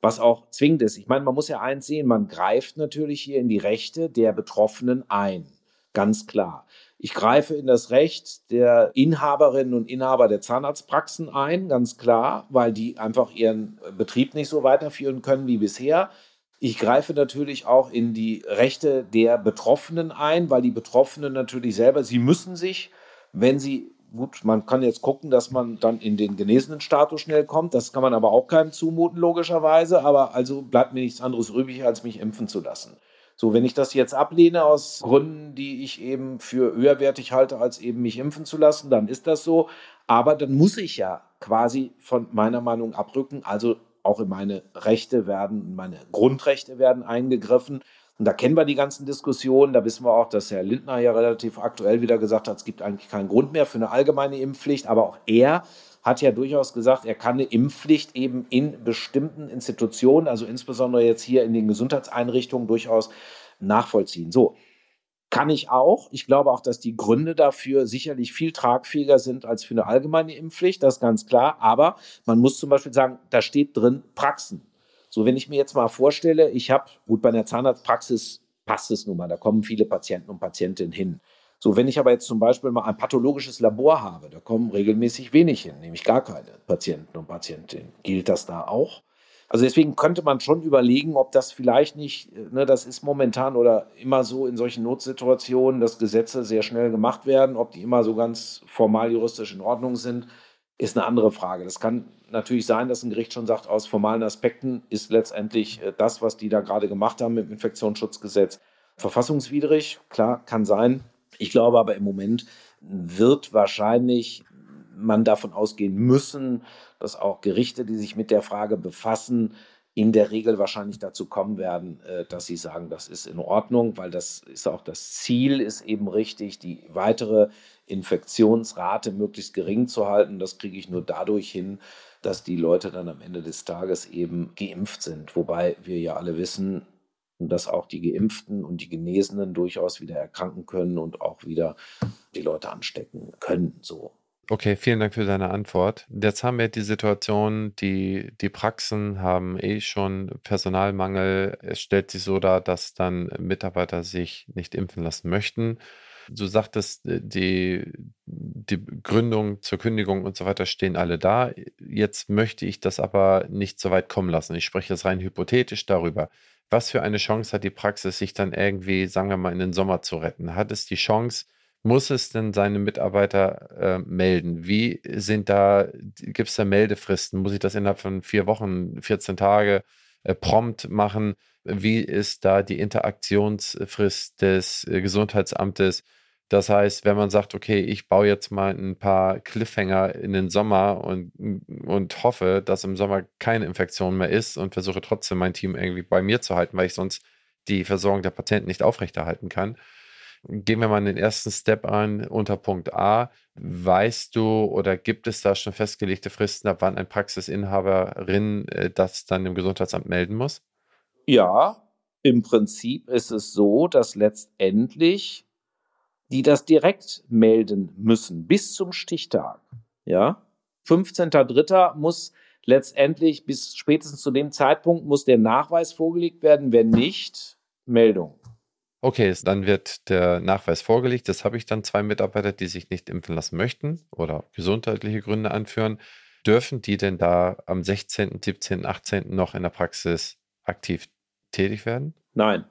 Was auch zwingend ist. Ich meine, man muss ja eins sehen, man greift natürlich hier in die Rechte der Betroffenen ein. Ganz klar. Ich greife in das Recht der Inhaberinnen und Inhaber der Zahnarztpraxen ein, ganz klar, weil die einfach ihren Betrieb nicht so weiterführen können wie bisher. Ich greife natürlich auch in die Rechte der Betroffenen ein, weil die Betroffenen natürlich selber, sie müssen sich, wenn sie, gut, man kann jetzt gucken, dass man dann in den genesenen Status schnell kommt, das kann man aber auch keinem zumuten, logischerweise, aber also bleibt mir nichts anderes übrig, als mich impfen zu lassen. So, wenn ich das jetzt ablehne aus Gründen, die ich eben für höherwertig halte, als eben mich impfen zu lassen, dann ist das so. Aber dann muss ich ja quasi von meiner Meinung abrücken. Also auch in meine Rechte werden, in meine Grundrechte werden eingegriffen. Und da kennen wir die ganzen Diskussionen. Da wissen wir auch, dass Herr Lindner ja relativ aktuell wieder gesagt hat, es gibt eigentlich keinen Grund mehr für eine allgemeine Impfpflicht. Aber auch er hat ja durchaus gesagt, er kann eine Impfpflicht eben in bestimmten Institutionen, also insbesondere jetzt hier in den Gesundheitseinrichtungen, durchaus nachvollziehen. So, kann ich auch. Ich glaube auch, dass die Gründe dafür sicherlich viel tragfähiger sind als für eine allgemeine Impfpflicht, das ist ganz klar. Aber man muss zum Beispiel sagen, da steht drin Praxen. So, wenn ich mir jetzt mal vorstelle, ich habe, gut, bei einer Zahnarztpraxis passt es nun mal, da kommen viele Patienten und Patientinnen hin. So, wenn ich aber jetzt zum Beispiel mal ein pathologisches Labor habe, da kommen regelmäßig wenig hin, nämlich gar keine Patienten und Patientinnen. Gilt das da auch? Also deswegen könnte man schon überlegen, ob das vielleicht nicht, ne, das ist momentan oder immer so in solchen Notsituationen, dass Gesetze sehr schnell gemacht werden, ob die immer so ganz formal juristisch in Ordnung sind, ist eine andere Frage. Das kann natürlich sein, dass ein Gericht schon sagt, aus formalen Aspekten ist letztendlich äh, das, was die da gerade gemacht haben mit dem Infektionsschutzgesetz, verfassungswidrig. Klar, kann sein. Ich glaube aber im Moment wird wahrscheinlich man davon ausgehen müssen, dass auch Gerichte, die sich mit der Frage befassen, in der Regel wahrscheinlich dazu kommen werden, äh, dass sie sagen, das ist in Ordnung, weil das ist auch das Ziel, ist eben richtig, die weitere Infektionsrate möglichst gering zu halten. Das kriege ich nur dadurch hin, dass die Leute dann am Ende des Tages eben geimpft sind. Wobei wir ja alle wissen, dass auch die Geimpften und die Genesenen durchaus wieder erkranken können und auch wieder die Leute anstecken können. So. Okay, vielen Dank für deine Antwort. Jetzt haben wir die Situation, die, die Praxen haben eh schon Personalmangel. Es stellt sich so dar, dass dann Mitarbeiter sich nicht impfen lassen möchten. Du sagtest, äh, die, die Gründung zur Kündigung und so weiter stehen alle da. Jetzt möchte ich das aber nicht so weit kommen lassen. Ich spreche jetzt rein hypothetisch darüber. Was für eine Chance hat die Praxis, sich dann irgendwie, sagen wir mal, in den Sommer zu retten? Hat es die Chance, muss es denn seine Mitarbeiter äh, melden? Wie sind da, gibt es da Meldefristen? Muss ich das innerhalb von vier Wochen, 14 Tage äh, prompt machen? Wie ist da die Interaktionsfrist des äh, Gesundheitsamtes? Das heißt, wenn man sagt, okay, ich baue jetzt mal ein paar Cliffhanger in den Sommer und, und hoffe, dass im Sommer keine Infektion mehr ist und versuche trotzdem mein Team irgendwie bei mir zu halten, weil ich sonst die Versorgung der Patienten nicht aufrechterhalten kann. Gehen wir mal den ersten Step an unter Punkt A. Weißt du oder gibt es da schon festgelegte Fristen, ab wann ein Praxisinhaberin äh, das dann im Gesundheitsamt melden muss? Ja, im Prinzip ist es so, dass letztendlich die das direkt melden müssen bis zum Stichtag. Ja, 15.03. muss letztendlich bis spätestens zu dem Zeitpunkt muss der Nachweis vorgelegt werden, wenn nicht, Meldung. Okay, dann wird der Nachweis vorgelegt. Das habe ich dann zwei Mitarbeiter, die sich nicht impfen lassen möchten oder gesundheitliche Gründe anführen. Dürfen die denn da am 16., 17., 18. noch in der Praxis aktiv tätig werden? Nein.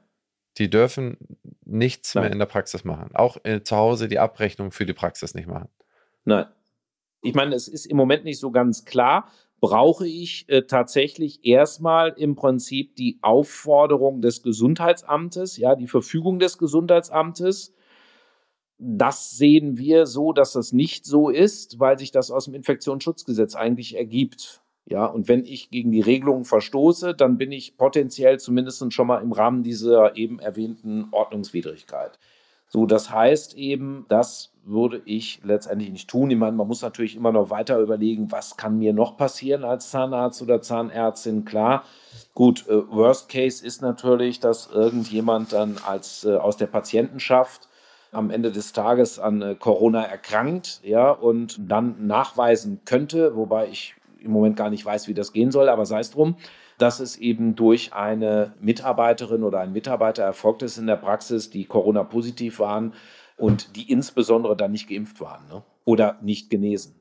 Die dürfen nichts Nein. mehr in der Praxis machen. Auch äh, zu Hause die Abrechnung für die Praxis nicht machen. Nein. Ich meine, es ist im Moment nicht so ganz klar, brauche ich äh, tatsächlich erstmal im Prinzip die Aufforderung des Gesundheitsamtes, ja, die Verfügung des Gesundheitsamtes. Das sehen wir so, dass das nicht so ist, weil sich das aus dem Infektionsschutzgesetz eigentlich ergibt. Ja, und wenn ich gegen die Regelungen verstoße, dann bin ich potenziell zumindest schon mal im Rahmen dieser eben erwähnten Ordnungswidrigkeit. So, das heißt eben, das würde ich letztendlich nicht tun. Ich meine, man muss natürlich immer noch weiter überlegen, was kann mir noch passieren als Zahnarzt oder Zahnärztin. Klar, gut, äh, Worst Case ist natürlich, dass irgendjemand dann als äh, aus der Patientenschaft am Ende des Tages an äh, Corona erkrankt, ja, und dann nachweisen könnte, wobei ich im Moment gar nicht weiß, wie das gehen soll, aber sei es drum, dass es eben durch eine Mitarbeiterin oder einen Mitarbeiter erfolgt ist in der Praxis, die Corona-positiv waren und die insbesondere dann nicht geimpft waren ne? oder nicht genesen.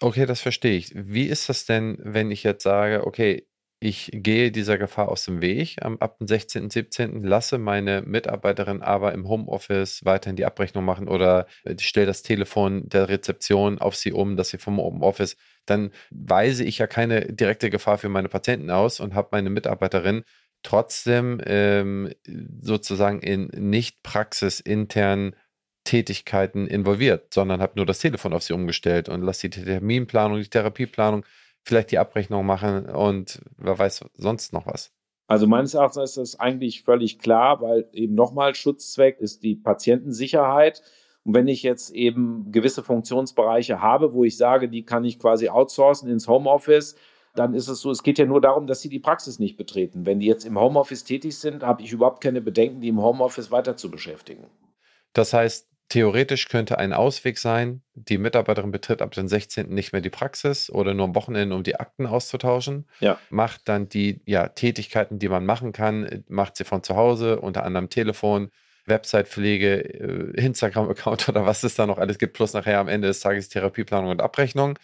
Okay, das verstehe ich. Wie ist das denn, wenn ich jetzt sage, okay, ich gehe dieser Gefahr aus dem Weg ab dem 16., 17., lasse meine Mitarbeiterin aber im Homeoffice weiterhin die Abrechnung machen oder ich stelle das Telefon der Rezeption auf sie um, dass sie vom Homeoffice, dann weise ich ja keine direkte Gefahr für meine Patienten aus und habe meine Mitarbeiterin trotzdem ähm, sozusagen in nicht praxisinternen Tätigkeiten involviert, sondern habe nur das Telefon auf sie umgestellt und lasse die Terminplanung, die Therapieplanung vielleicht die Abrechnung machen und wer weiß sonst noch was. Also meines Erachtens ist das eigentlich völlig klar, weil eben nochmal Schutzzweck ist die Patientensicherheit. Und wenn ich jetzt eben gewisse Funktionsbereiche habe, wo ich sage, die kann ich quasi outsourcen ins Homeoffice, dann ist es so, es geht ja nur darum, dass sie die Praxis nicht betreten. Wenn die jetzt im Homeoffice tätig sind, habe ich überhaupt keine Bedenken, die im Homeoffice weiter zu beschäftigen. Das heißt, theoretisch könnte ein Ausweg sein, die Mitarbeiterin betritt ab dem 16. nicht mehr die Praxis oder nur am Wochenende, um die Akten auszutauschen. Ja. Macht dann die ja, Tätigkeiten, die man machen kann, macht sie von zu Hause, unter anderem Telefon, Website-Pflege, äh, Instagram-Account oder was es da noch alles gibt, plus nachher am Ende des Tages Therapieplanung und Abrechnung.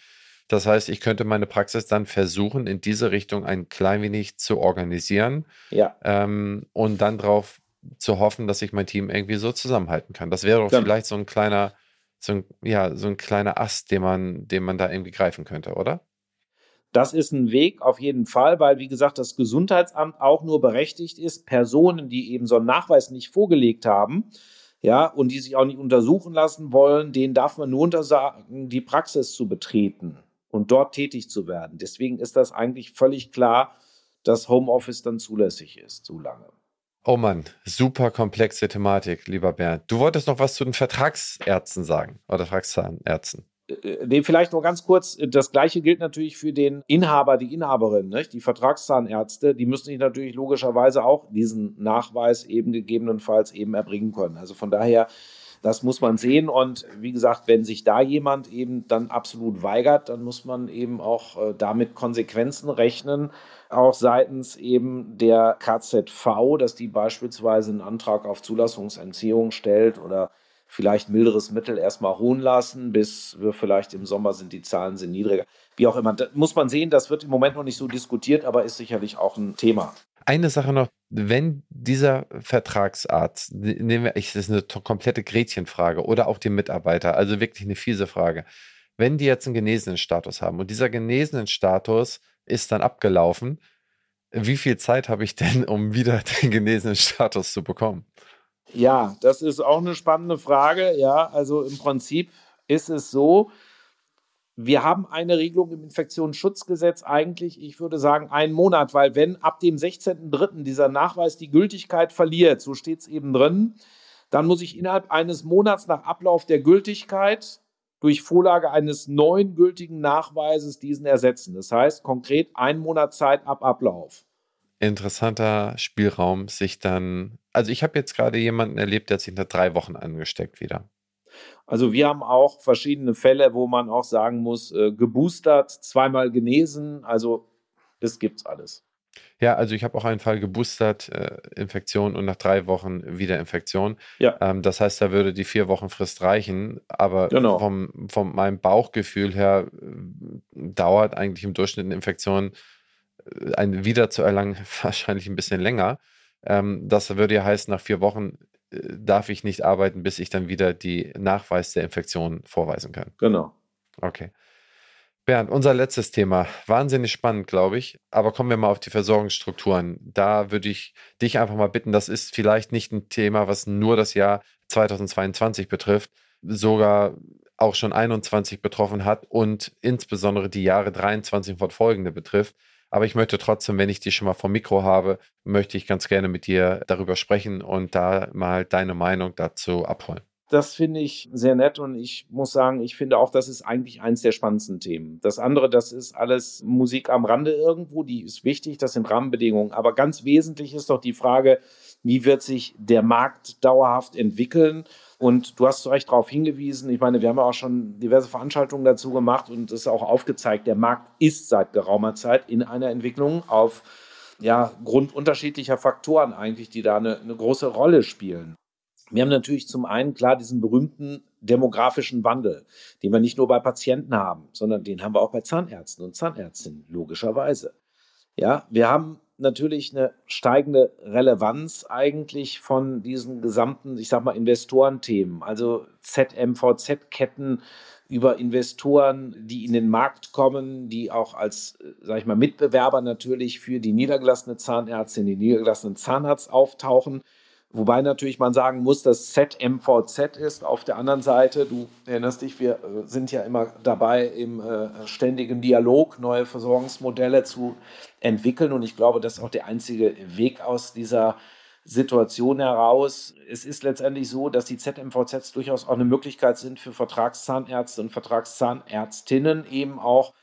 Das heißt, ich könnte meine Praxis dann versuchen, in diese Richtung ein klein wenig zu organisieren Ja. ähm, und dann darauf zu hoffen, dass ich mein Team irgendwie so zusammenhalten kann. Das wäre doch Genau. vielleicht so ein kleiner, so ein, ja, so ein kleiner Ast, den man, den man da irgendwie greifen könnte, oder? Das ist ein Weg auf jeden Fall, weil, wie gesagt, das Gesundheitsamt auch nur berechtigt ist, Personen, die eben so einen Nachweis nicht vorgelegt haben, ja, und die sich auch nicht untersuchen lassen wollen, denen darf man nur untersagen, die Praxis zu betreten und dort tätig zu werden. Deswegen ist das eigentlich völlig klar, dass Homeoffice dann zulässig ist, so lange. Oh Mann, super komplexe Thematik, lieber Bernd. Du wolltest noch was zu den Vertragsärzten sagen oder Vertragszahnärzten. Äh, Nee, vielleicht noch ganz kurz. Das Gleiche gilt natürlich für den Inhaber, die Inhaberin, nicht? die Vertragszahnärzte. Die müssen sich natürlich logischerweise auch diesen Nachweis eben gegebenenfalls eben erbringen können. Also von daher, das muss man sehen. Und wie gesagt, wenn sich da jemand eben dann absolut weigert, dann muss man eben auch äh, damit Konsequenzen rechnen. Auch seitens eben der KZV, dass die beispielsweise einen Antrag auf Zulassungsentziehung stellt oder vielleicht milderes Mittel erstmal ruhen lassen, bis wir vielleicht im Sommer sind die Zahlen sind niedriger. Wie auch immer, da muss man sehen, das wird im Moment noch nicht so diskutiert, aber ist sicherlich auch ein Thema. Eine Sache noch, wenn dieser Vertragsarzt, nehmen wir, das ist eine komplette Gretchenfrage oder auch die Mitarbeiter, also wirklich eine fiese Frage. Wenn die jetzt einen genesenen Status haben und dieser genesenen Status ist dann abgelaufen, wie viel Zeit habe ich denn, um wieder den genesenen Status zu bekommen? Ja, das ist auch eine spannende Frage. Ja, also im Prinzip ist es so, wir haben eine Regelung im Infektionsschutzgesetz eigentlich, ich würde sagen, einen Monat, weil wenn ab dem 16.03. dieser Nachweis die Gültigkeit verliert, so steht es eben drin, dann muss ich innerhalb eines Monats nach Ablauf der Gültigkeit durch Vorlage eines neuen gültigen Nachweises diesen ersetzen. Das heißt konkret ein Monat Zeit ab Ablauf. Interessanter Spielraum, sich dann. Also, ich habe jetzt gerade jemanden erlebt, der hat sich nach drei Wochen angesteckt wieder. Also wir haben auch verschiedene Fälle, wo man auch sagen muss, äh, geboostert, zweimal genesen. Also das gibt's alles. Ja, also ich habe auch einen Fall geboostert, äh, Infektion und nach drei Wochen wieder Infektion. Ja. Ähm, das heißt, da würde die vier Wochen Frist reichen, aber Genau. vom, von meinem Bauchgefühl her äh, dauert eigentlich im Durchschnitt eine Infektion äh, ein wiederzuerlangen wahrscheinlich ein bisschen länger. Ähm, das würde ja heißen, nach vier Wochen darf ich nicht arbeiten, bis ich dann wieder die Nachweis der Infektion vorweisen kann. Genau. Okay. Bernd, unser letztes Thema. Wahnsinnig spannend, glaube ich. Aber kommen wir mal auf die Versorgungsstrukturen. Da würde ich dich einfach mal bitten, das ist vielleicht nicht ein Thema, was nur das Jahr 2022 betrifft, sogar auch schon 21 betroffen hat und insbesondere die Jahre 23 und fortfolgende betrifft. Aber ich möchte trotzdem, wenn ich dich schon mal vom Mikro habe, möchte ich ganz gerne mit dir darüber sprechen und da mal deine Meinung dazu abholen. Das finde ich sehr nett und ich muss sagen, ich finde auch, das ist eigentlich eins der spannendsten Themen. Das andere, das ist alles Musik am Rande irgendwo, die ist wichtig, das sind Rahmenbedingungen. Aber ganz wesentlich ist doch die Frage, wie wird sich der Markt dauerhaft entwickeln? Und du hast zu Recht darauf hingewiesen, ich meine, wir haben ja auch schon diverse Veranstaltungen dazu gemacht und es ist auch aufgezeigt, der Markt ist seit geraumer Zeit in einer Entwicklung auf ja, Grund unterschiedlicher Faktoren eigentlich, die da eine, eine große Rolle spielen. Wir haben natürlich zum einen klar diesen berühmten demografischen Wandel, den wir nicht nur bei Patienten haben, sondern den haben wir auch bei Zahnärzten und Zahnärztinnen, logischerweise. Ja, wir haben natürlich eine steigende Relevanz eigentlich von diesen gesamten, ich sag mal, Investorenthemen, also ZMVZ-Ketten über Investoren, die in den Markt kommen, die auch als, sag ich mal, Mitbewerber natürlich für die niedergelassene Zahnärztin, den niedergelassenen Zahnarzt auftauchen. Wobei natürlich man sagen muss, dass ZMVZ ist. Auf der anderen Seite, du erinnerst dich, wir äh, sind ja immer dabei, im äh, ständigen Dialog neue Versorgungsmodelle zu entwickeln. Und ich glaube, das ist auch der einzige Weg aus dieser Situation heraus. Es ist letztendlich so, dass die ZMVZs durchaus auch eine Möglichkeit sind für Vertragszahnärzte und Vertragszahnärztinnen eben auch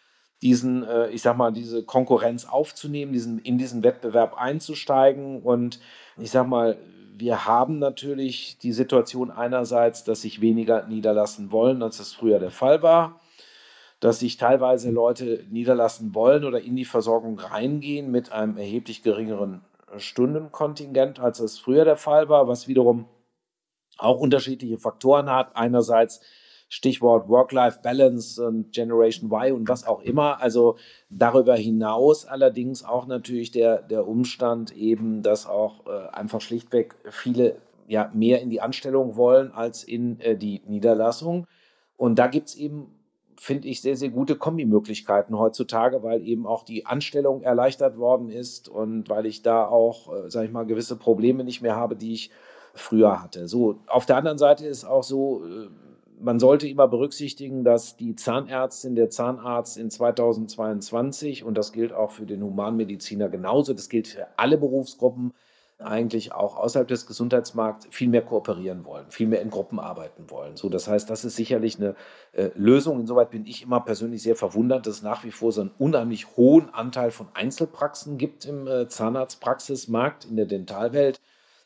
diesen, äh, ich sag mal, diese Konkurrenz aufzunehmen, diesen, in diesen Wettbewerb einzusteigen und ich sag mal, wir haben natürlich die Situation einerseits, dass sich weniger niederlassen wollen, als das früher der Fall war, dass sich teilweise Leute niederlassen wollen oder in die Versorgung reingehen mit einem erheblich geringeren Stundenkontingent, als das früher der Fall war, was wiederum auch unterschiedliche Faktoren hat. Einerseits Stichwort Work-Life-Balance und Generation Y und was auch immer. Also darüber hinaus allerdings auch natürlich der, der Umstand eben, dass auch äh, einfach schlichtweg viele ja mehr in die Anstellung wollen als in äh, die Niederlassung. Und da gibt es eben finde ich, sehr, sehr gute Kombimöglichkeiten heutzutage, weil eben auch die Anstellung erleichtert worden ist und weil ich da auch, äh, sage ich mal, gewisse Probleme nicht mehr habe, die ich früher hatte. So, auf der anderen Seite ist auch so, äh, man sollte immer berücksichtigen, dass die Zahnärztin, der Zahnarzt in 2022, und das gilt auch für den Humanmediziner genauso, das gilt für alle Berufsgruppen, eigentlich auch außerhalb des Gesundheitsmarkts viel mehr kooperieren wollen, viel mehr in Gruppen arbeiten wollen. So, das heißt, das ist sicherlich eine äh, Lösung. Insoweit bin ich immer persönlich sehr verwundert, dass es nach wie vor so einen unheimlich hohen Anteil von Einzelpraxen gibt im äh, Zahnarztpraxismarkt, in der Dentalwelt.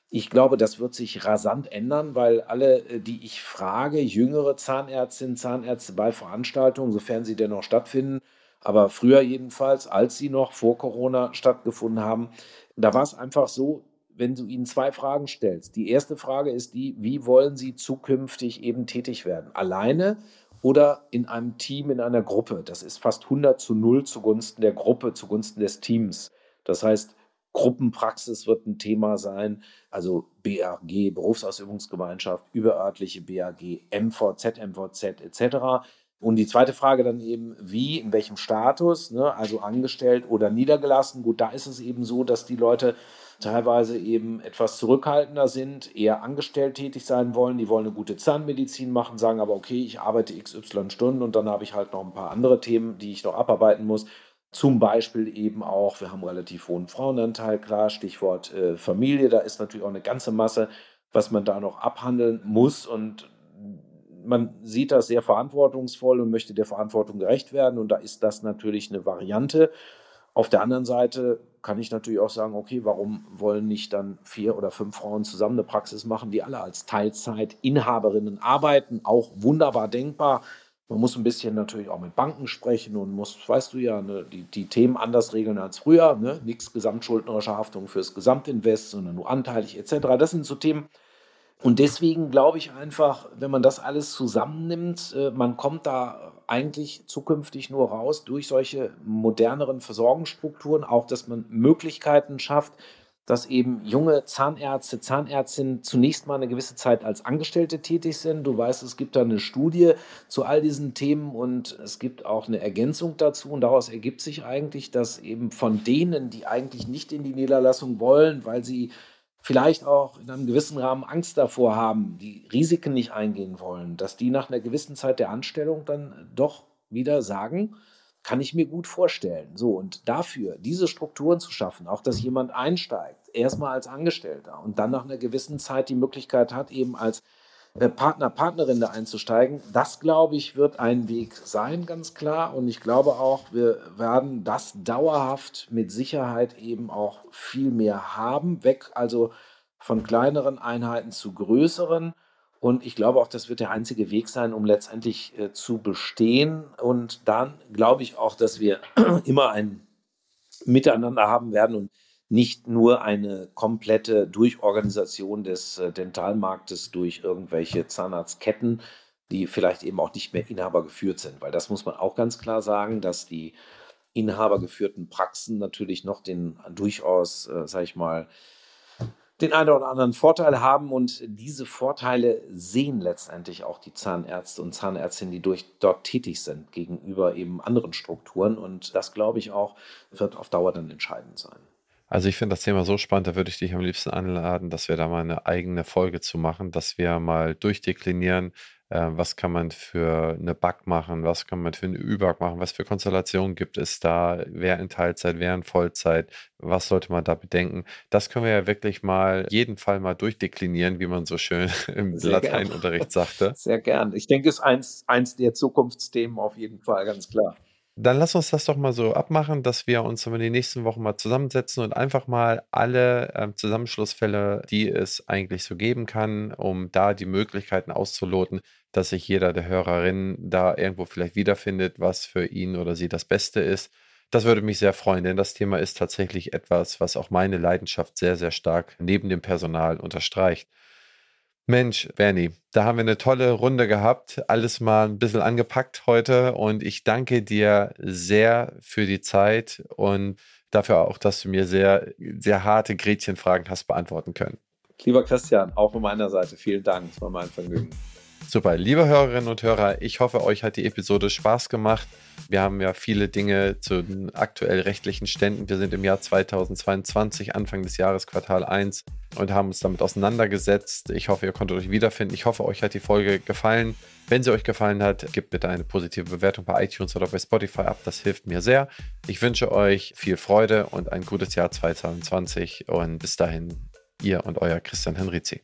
Ich glaube, das wird sich rasant ändern, weil alle, äh, die ich frage, jüngere Zahnärztinnen, Zahnärzte bei Veranstaltungen, sofern sie denn noch stattfinden, aber früher jedenfalls, als sie noch vor Corona stattgefunden haben, da war es einfach so, wenn du ihnen zwei Fragen stellst. Die erste Frage ist die, wie wollen sie zukünftig eben tätig werden? Alleine oder in einem Team, in einer Gruppe? Das ist fast 100 zu 0 zugunsten der Gruppe, zugunsten des Teams. Das heißt, Gruppenpraxis wird ein Thema sein, also BAG, Berufsausübungsgemeinschaft, überörtliche BAG, MVZ, MVZ etc. Und die zweite Frage dann eben, wie, in welchem Status, ne? also angestellt oder niedergelassen. Gut, da ist es eben so, dass die Leute teilweise eben etwas zurückhaltender sind, eher angestellt tätig sein wollen. Die wollen eine gute Zahnmedizin machen, sagen aber, okay, ich arbeite XY Stunden und dann habe ich halt noch ein paar andere Themen, die ich noch abarbeiten muss. Zum Beispiel eben auch, wir haben relativ hohen Frauenanteil, klar, Stichwort äh, Familie, da ist natürlich auch eine ganze Masse, was man da noch abhandeln muss und man sieht das sehr verantwortungsvoll und möchte der Verantwortung gerecht werden und da ist das natürlich eine Variante. Auf der anderen Seite kann ich natürlich auch sagen, okay, warum wollen nicht dann vier oder fünf Frauen zusammen eine Praxis machen, die alle als Teilzeitinhaberinnen arbeiten, auch wunderbar denkbar. Man muss ein bisschen natürlich auch mit Banken sprechen und muss, weißt du ja, ne, die, die Themen anders regeln als früher. Ne? Nichts gesamtschuldnerische Haftung fürs Gesamtinvest, sondern nur anteilig etc. Das sind so Themen, und deswegen glaube ich einfach, wenn man das alles zusammennimmt, äh, man kommt da eigentlich zukünftig nur raus durch solche moderneren Versorgungsstrukturen, auch dass man Möglichkeiten schafft, dass eben junge Zahnärzte, Zahnärztinnen zunächst mal eine gewisse Zeit als Angestellte tätig sind. Du weißt, es gibt da eine Studie zu all diesen Themen und es gibt auch eine Ergänzung dazu. Und daraus ergibt sich eigentlich, dass eben von denen, die eigentlich nicht in die Niederlassung wollen, weil sie vielleicht auch in einem gewissen Rahmen Angst davor haben, die Risiken nicht eingehen wollen, dass die nach einer gewissen Zeit der Anstellung dann doch wieder sagen, kann ich mir gut vorstellen. So, und dafür diese Strukturen zu schaffen, auch dass jemand einsteigt, erstmal als Angestellter und dann nach einer gewissen Zeit die Möglichkeit hat, eben als äh, Partner, Partnerin da einzusteigen, das glaube ich wird ein Weg sein, ganz klar. Und ich glaube auch, wir werden das dauerhaft mit Sicherheit eben auch viel mehr haben, weg also von kleineren Einheiten zu größeren. Und ich glaube auch, das wird der einzige Weg sein, um letztendlich äh, zu bestehen. Und dann glaube ich auch, dass wir immer ein Miteinander haben werden und nicht nur eine komplette Durchorganisation des äh, Dentalmarktes durch irgendwelche Zahnarztketten, die vielleicht eben auch nicht mehr inhabergeführt sind. Weil das muss man auch ganz klar sagen, dass die inhabergeführten Praxen natürlich noch den durchaus, äh, sag ich mal, den einen oder anderen Vorteil haben und diese Vorteile sehen letztendlich auch die Zahnärzte und Zahnärztinnen, die durch, dort tätig sind, gegenüber eben anderen Strukturen. Und das, glaube ich, auch wird auf Dauer dann entscheidend sein. Also ich finde das Thema so spannend, da würde ich dich am liebsten anladen, dass wir da mal eine eigene Folge zu machen, dass wir mal durchdeklinieren, äh, was kann man für eine Bug machen, was kann man für eine Ü-Bug machen, was für Konstellationen gibt es da, wer in Teilzeit, wer in Vollzeit, was sollte man da bedenken. Das können wir ja wirklich mal jeden Fall mal durchdeklinieren, wie man so schön im Sehr Lateinunterricht sagte. Sehr gern. Ich denke, es ist eins, eins der Zukunftsthemen auf jeden Fall, ganz klar. Dann lass uns das doch mal so abmachen, dass wir uns in den nächsten Wochen mal zusammensetzen und einfach mal alle äh, Zusammenschlussfälle, die es eigentlich so geben kann, um da die Möglichkeiten auszuloten, dass sich jeder der Hörerinnen da irgendwo vielleicht wiederfindet, was für ihn oder sie das Beste ist. Das würde mich sehr freuen, denn das Thema ist tatsächlich etwas, was auch meine Leidenschaft sehr, sehr stark neben dem Personal unterstreicht. Mensch, Bernie, da haben wir eine tolle Runde gehabt, alles mal ein bisschen angepackt heute und ich danke dir sehr für die Zeit und dafür auch, dass du mir sehr, sehr harte Gretchenfragen hast beantworten können. Lieber Christian, auch von meiner Seite vielen Dank, es war mein Vergnügen. Super, liebe Hörerinnen und Hörer, ich hoffe, euch hat die Episode Spaß gemacht. Wir haben ja viele Dinge zu den aktuell rechtlichen Ständen. Wir sind im Jahr 2022, Anfang des Jahres, Quartal 1 und haben uns damit auseinandergesetzt. Ich hoffe, ihr konntet euch wiederfinden. Ich hoffe, euch hat die Folge gefallen. Wenn sie euch gefallen hat, gebt bitte eine positive Bewertung bei iTunes oder bei Spotify ab. Das hilft mir sehr. Ich wünsche euch viel Freude und ein gutes Jahr 2022 und bis dahin, ihr und euer Christian Henrizi.